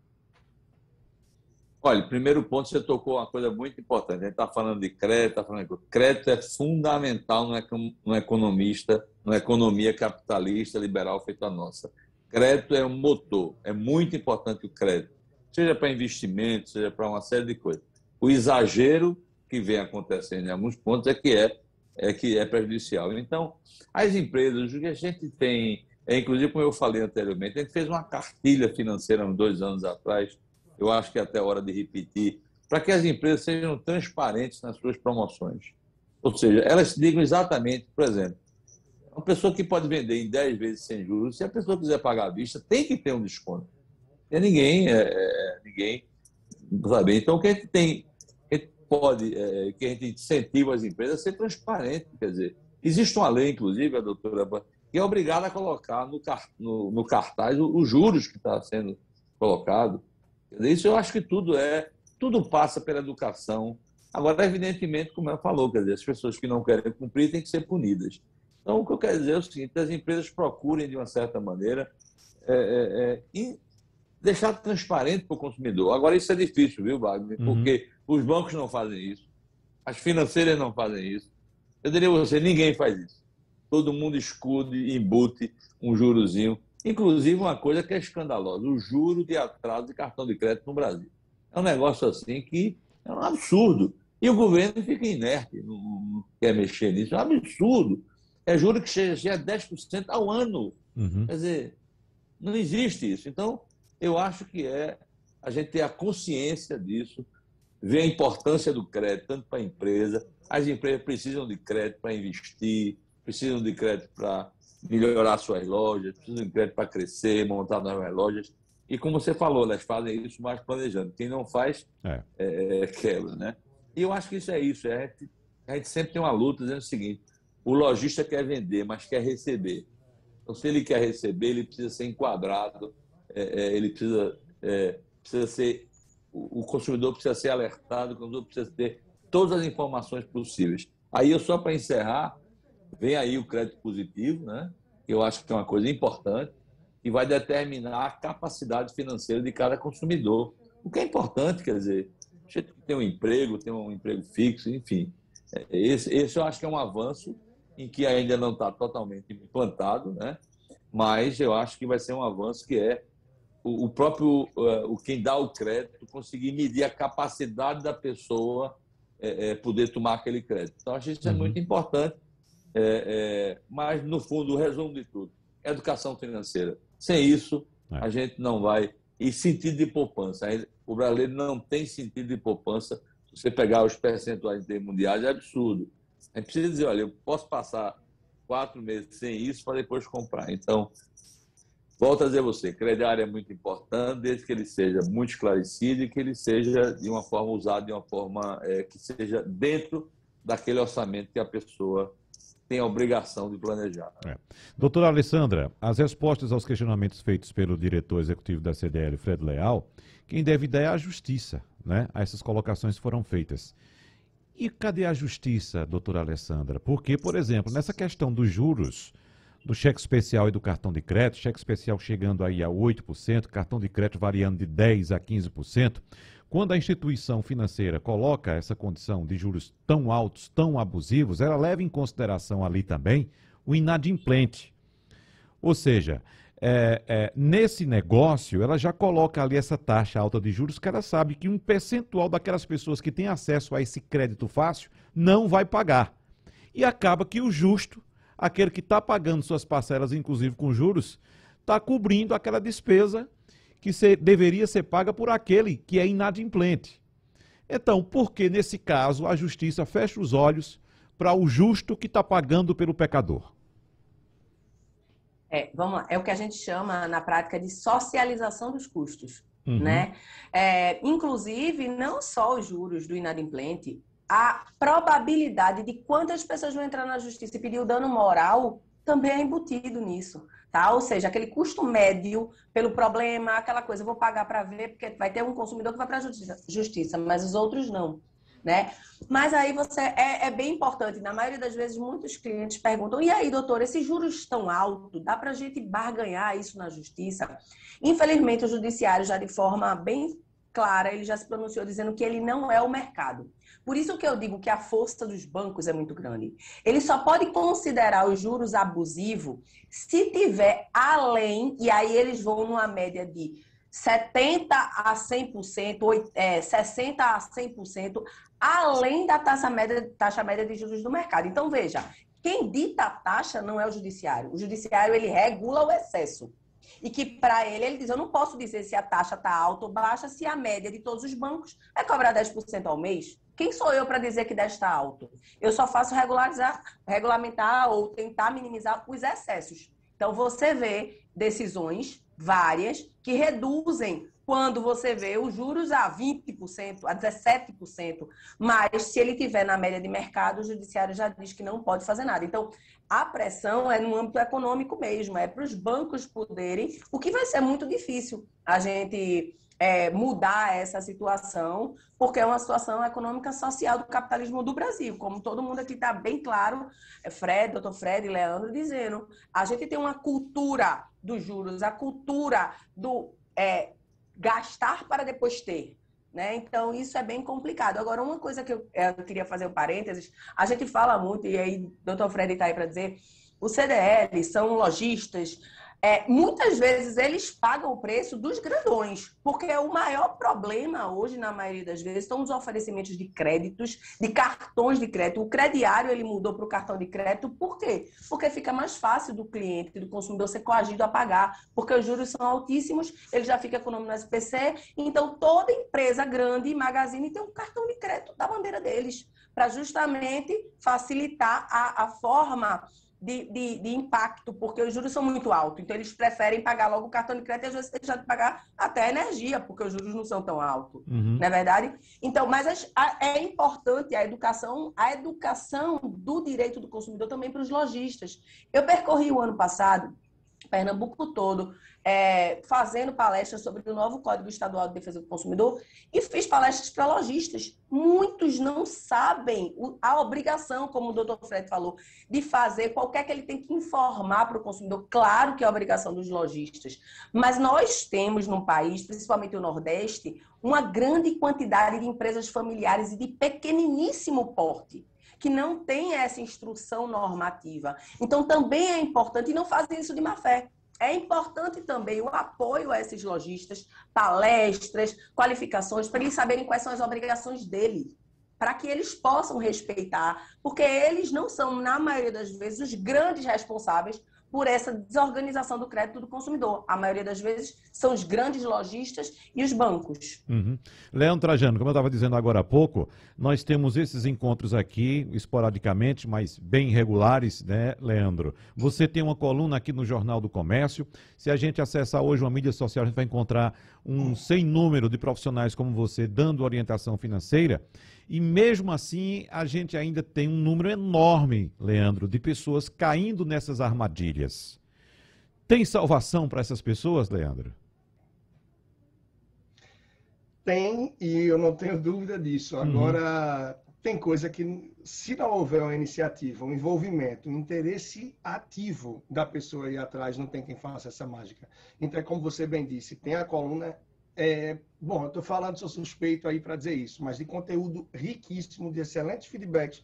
Olha, primeiro ponto, você tocou uma coisa muito importante. A gente está falando de crédito, está falando de crédito é fundamental no, no economista, numa economia capitalista liberal feita a nossa. Crédito é um motor, é muito importante o crédito, seja para investimento, seja para uma série de coisas. O exagero que vem acontecendo em alguns pontos é que é, é que é prejudicial. Então, as empresas, o que a gente tem, é, inclusive como eu falei anteriormente, a gente fez uma cartilha financeira uns dois anos atrás, eu acho que é até hora de repetir, para que as empresas sejam transparentes nas suas promoções. Ou seja, elas digam exatamente, por exemplo, uma pessoa que pode vender em 10 vezes sem juros, se a pessoa quiser pagar à vista, tem que ter um desconto. E ninguém, é, é, ninguém sabe. Então, o que a gente tem, a gente pode, é, que a gente incentiva as empresas a ser transparente. Quer dizer, existe uma lei, inclusive, a doutora, que é obrigada a colocar no, no- no cartaz os juros que está sendo colocado. Isso eu acho que tudo é, tudo passa pela educação. Agora, evidentemente, como eu falou, quer dizer, as pessoas que não querem cumprir têm que ser punidas. Então, o que eu quero dizer é o seguinte: as empresas procurem, de uma certa maneira, é, é, é, e deixar transparente para o consumidor. Agora, isso é difícil, viu, Wagner? Uhum. Porque os bancos não fazem isso, as financeiras não fazem isso. Eu diria a você: ninguém faz isso. Todo mundo escude e embute um jurozinho. Inclusive, uma coisa que é escandalosa: o juro de atraso de cartão de crédito no Brasil. É um negócio assim que é um absurdo. E o governo fica inerte, não, não quer mexer nisso. É um absurdo. É juro que chega a 10% ao ano. Uhum. Quer dizer, não existe isso. Então, eu acho que é a gente ter a consciência disso, ver a importância do crédito, tanto para a empresa. As empresas precisam de crédito para investir, precisam de crédito para melhorar suas lojas, precisam de crédito para crescer, montar novas lojas. E como você falou, elas fazem isso mais planejando. Quem não faz, É. é, quebra, né? E eu acho que isso é isso. é a, gente, a gente sempre tem uma luta dizendo o seguinte: o lojista quer vender, mas quer receber. Então, se ele quer receber, ele precisa ser enquadrado, é, é, ele precisa, é, precisa ser. O, o consumidor precisa ser alertado, o consumidor precisa ter todas as informações possíveis. Aí, eu só para encerrar, vem aí o crédito positivo, né? que eu acho que é uma coisa importante, que vai determinar a capacidade financeira de cada consumidor. O que é importante, quer dizer, tem um emprego, tem um emprego fixo, enfim. É, Esse, esse eu acho que é um avanço em que ainda não está totalmente implantado, né? mas eu acho que vai ser um avanço que é o, o próprio, eh, o quem dá o crédito, conseguir medir a capacidade da pessoa eh, eh, poder tomar aquele crédito. Então, acho que isso é muito importante, eh, eh, mas, no fundo, o resumo de tudo, educação financeira. Sem isso, a gente não vai... E sentido de poupança. O brasileiro não tem sentido de poupança. Se você pegar os percentuais mundiais, é absurdo. A gente precisa dizer, olha, eu posso passar quatro meses sem isso para depois comprar. Então, volto a dizer a você, crediário é muito importante, desde que ele seja muito esclarecido e que ele seja de uma forma usado de uma forma é, que seja dentro daquele orçamento que a pessoa tem a obrigação de planejar. É. Doutora Alessandra, as respostas aos questionamentos feitos pelo diretor executivo da CDL, Fred Leal, quem deve dar é a justiça, né? A essas colocações foram feitas. E cadê a justiça, doutora Alessandra? Porque, por exemplo, nessa questão dos juros, do cheque especial e do cartão de crédito, cheque especial chegando aí a 8%, cartão de crédito variando de 10% a 15%, quando a instituição financeira coloca essa condição de juros tão altos, tão abusivos, ela leva em consideração ali também o inadimplente. Ou seja, é, é, nesse negócio, ela já coloca ali essa taxa alta de juros, que ela sabe que um percentual daquelas pessoas que têm acesso a esse crédito fácil não vai pagar. E acaba que o justo, aquele que está pagando suas parcelas, inclusive com juros, está cobrindo aquela despesa que ser, deveria ser paga por aquele que é inadimplente. Então, por que nesse caso a justiça fecha os olhos para o justo que está pagando pelo pecador? É, vamos lá, é o que a gente chama na prática de socialização dos custos. Uhum. Né? É, inclusive, não só os juros do inadimplente, a probabilidade de quantas pessoas vão entrar na justiça e pedir o dano moral também é embutido nisso. Tá? Ou seja, aquele custo médio pelo problema, aquela coisa, vou pagar para ver, porque vai ter um consumidor que vai para a justiça, justiça, mas os outros não né? Mas aí você é, é, bem importante. Na maioria das vezes, muitos clientes perguntam: e aí, doutor, esses juros estão altos? Dá para a gente barganhar isso na justiça? Infelizmente, o judiciário já de forma bem clara, ele já se pronunciou dizendo que ele não é o mercado. Por isso que eu digo que a força dos bancos é muito grande. Ele só pode considerar os juros abusivos se tiver além, e aí eles vão numa média de 70 a 100%, é, 60 a 100%, além da taxa média, taxa média de juros do mercado. Então, veja, quem dita a taxa não é o judiciário. O judiciário, ele regula o excesso. E que, para ele, ele diz, eu não posso dizer se a taxa está alta ou baixa, se a média de todos os bancos é cobrar 10% ao mês. Quem sou eu para dizer que 10 está alto? Eu só faço regularizar, regulamentar ou tentar minimizar os excessos. Então, você vê decisões várias que reduzem quando você vê os juros a 20%, a 17%, mas se ele tiver na média de mercado, o judiciário já diz que não pode fazer nada. Então, a pressão é no âmbito econômico mesmo, é para os bancos poderem, o que vai ser muito difícil a gente é, mudar essa situação, porque é uma situação econômica social do capitalismo do Brasil. Como todo mundo aqui está bem claro, é Fred, doutor Fred e Leandro dizendo, a gente tem uma cultura dos juros, a cultura do é, gastar para depois ter. Né? Então, isso é bem complicado. Agora, uma coisa que eu, eu queria fazer um parênteses, a gente fala muito, e aí o doutor Fred está aí para dizer, os CDL são lojistas, é, muitas vezes eles pagam o preço dos grandões, porque o maior problema hoje, na maioria das vezes, são os oferecimentos de créditos, de cartões de crédito. O crediário ele mudou para o cartão de crédito, por quê? Porque fica mais fácil do cliente, do consumidor ser coagido a pagar, porque os juros são altíssimos, ele já fica com o nome no SPC, então toda empresa grande, magazine, tem um cartão de crédito da bandeira deles, para justamente facilitar a, a forma de, de, de, impacto, porque os juros são muito altos. Então, eles preferem pagar logo o cartão de crédito e às vezes deixar de pagar até a energia, porque os juros não são tão altos. Uhum. Não é verdade? Então, mas a, é importante a educação, a educação do direito do consumidor também para os lojistas. Eu percorri o ano passado, Pernambuco todo, é, fazendo palestras sobre o novo Código Estadual de Defesa do Consumidor e fiz palestras para lojistas. Muitos não sabem a obrigação, como o doutor Fred falou, de fazer qualquer que ele tem que informar para o consumidor. Claro que é a obrigação dos lojistas, mas nós temos no país, principalmente o Nordeste, uma grande quantidade de empresas familiares e de pequeniníssimo porte que não tem essa instrução normativa. Então, também é importante, e não fazem isso de má fé. É importante também o apoio a esses lojistas, palestras, qualificações, para eles saberem quais são as obrigações deles, para que eles possam respeitar, porque eles não são, na maioria das vezes, os grandes responsáveis por essa desorganização do crédito do consumidor. A maioria das vezes são os grandes lojistas e os bancos. Uhum. Leandro Trajano, como eu estava dizendo agora há pouco, nós temos esses encontros aqui, esporadicamente, mas bem regulares, né, Leandro? Você tem uma coluna aqui no Jornal do Comércio. Se a gente acessar hoje uma mídia social, a gente vai encontrar um sem número de profissionais como você dando orientação financeira. E mesmo assim, a gente ainda tem um número enorme, Leandro, de pessoas caindo nessas armadilhas. Tem salvação para essas pessoas, Leandro? Tem, e eu não tenho dúvida disso. Uhum. Agora, uhum. Tem coisa que, se não houver uma iniciativa, um envolvimento, um interesse ativo da pessoa aí atrás, não tem quem faça essa mágica. Então, é como você bem disse, tem a coluna é, bom, eu estou falando, sou suspeito aí para dizer isso, mas de conteúdo riquíssimo, de excelentes feedbacks,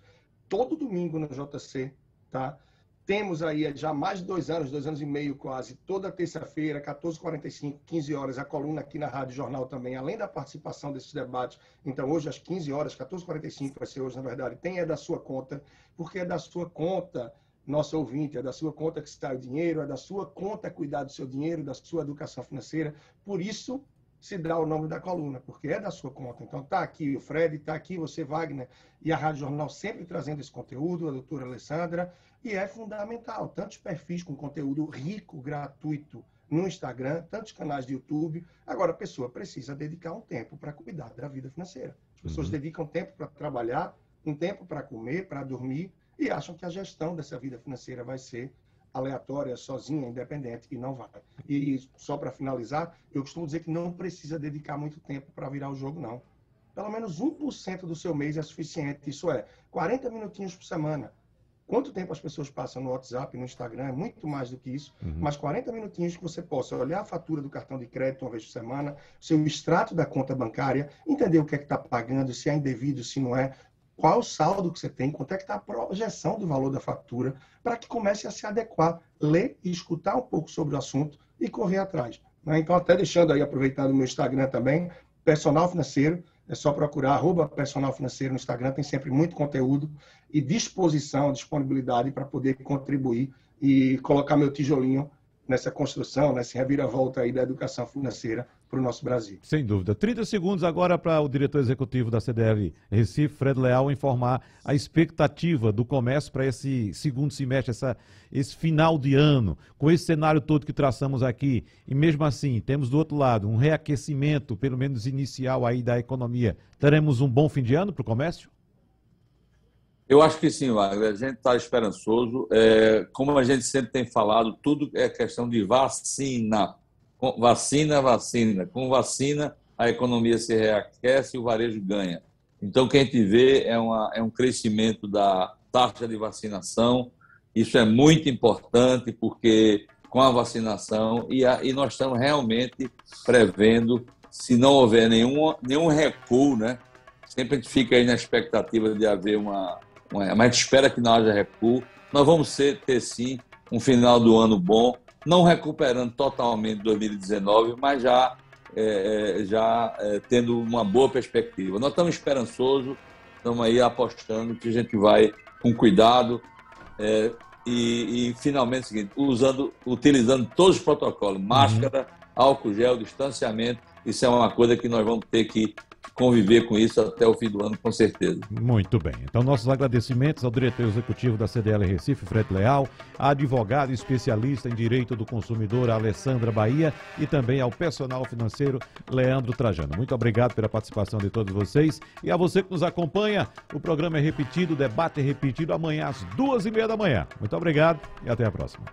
todo domingo no JC, tá? Temos aí já mais de dois anos, dois anos e meio quase, toda terça-feira, 14h45, 15 horas, a coluna aqui na Rádio Jornal também, além da participação desses debates. Então, hoje às 15 horas, 14h45 vai ser hoje, na verdade, tem é da sua conta, porque é da sua conta nosso ouvinte, é da sua conta que está o dinheiro, é da sua conta cuidar do seu dinheiro, da sua educação financeira. Por isso se dá o nome da coluna, porque é da sua conta. Então tá aqui o Fred, tá aqui você, Wagner, e a Rádio Jornal sempre trazendo esse conteúdo, a doutora Alessandra, e é fundamental. Tantos perfis com conteúdo rico, gratuito no Instagram, tantos canais de YouTube. Agora, a pessoa precisa dedicar um tempo para cuidar da vida financeira. As pessoas uhum. dedicam tempo para trabalhar, um tempo para comer, para dormir, e acham que a gestão dessa vida financeira vai ser aleatória, sozinha, independente, e não vai. E só para finalizar, eu costumo dizer que não precisa dedicar muito tempo para virar o jogo, não. Pelo menos 1% do seu mês é suficiente. Isso é 40 minutinhos por semana. Quanto tempo as pessoas passam no WhatsApp, no Instagram, é muito mais do que isso, uhum. mas 40 minutinhos que você possa olhar a fatura do cartão de crédito uma vez por semana, seu extrato da conta bancária, entender o que é que está pagando, se é indevido, se não é, qual o saldo que você tem, quanto é que está a projeção do valor da fatura, para que comece a se adequar, ler e escutar um pouco sobre o assunto e correr atrás. Né? Então, até deixando aí, aproveitando o meu Instagram também, personal financeiro, é só procurar arroba personal financeiro no Instagram, tem sempre muito conteúdo e disposição, disponibilidade para poder contribuir e colocar meu tijolinho nessa construção, nessa reviravolta aí da educação financeira para o nosso Brasil. Sem dúvida. 30 segundos agora para o diretor executivo da CDL Recife, Fred Leal, informar a expectativa do comércio para esse segundo semestre, essa, esse final de ano, com esse cenário todo que traçamos aqui. E mesmo assim, temos do outro lado um reaquecimento, pelo menos inicial aí da economia. Teremos um bom fim de ano para o comércio? Eu acho que sim, Wagner. A gente está esperançoso. É, como a gente sempre tem falado, tudo é questão de vacina. Vacina, vacina. Com vacina, a economia se reaquece e o varejo ganha. Então, o que a gente vê é, uma, é um crescimento da taxa de vacinação. Isso é muito importante, porque com a vacinação, e, a, e nós estamos realmente prevendo, se não houver nenhum, nenhum recuo, né? Sempre a gente fica aí na expectativa de haver uma, é? mas a gente espera que não haja recuo. Nós vamos ter sim um final do ano bom, não recuperando totalmente 2019, mas já, é, é, já é, tendo uma boa perspectiva. Nós estamos esperançosos, estamos aí apostando que a gente vai com cuidado é, e, e, finalmente é seguinte, usando, utilizando todos os protocolos, máscara, uhum. álcool gel, distanciamento, isso é uma coisa que nós vamos ter que conviver com isso até o fim do ano, com certeza. Muito bem. Então, nossos agradecimentos ao diretor executivo da CDL Recife, Fred Leal, à advogada especialista em direito do consumidor, Alessandra Bahia, e também ao personal financeiro, Leandro Trajano. Muito obrigado pela participação de todos vocês e a você que nos acompanha. O programa é repetido, o debate é repetido amanhã às duas e meia da manhã. Muito obrigado e até a próxima.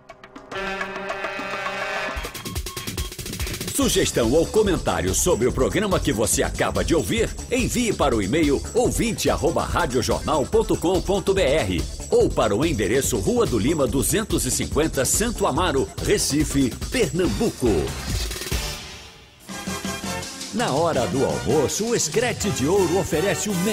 Sugestão ou comentário sobre o programa que você acaba de ouvir, envie para o e-mail ouvinte@radiojornal.com.br ou para o endereço Rua do Lima 250, Santo Amaro, Recife, Pernambuco. Na hora do almoço, o Escrete de Ouro oferece o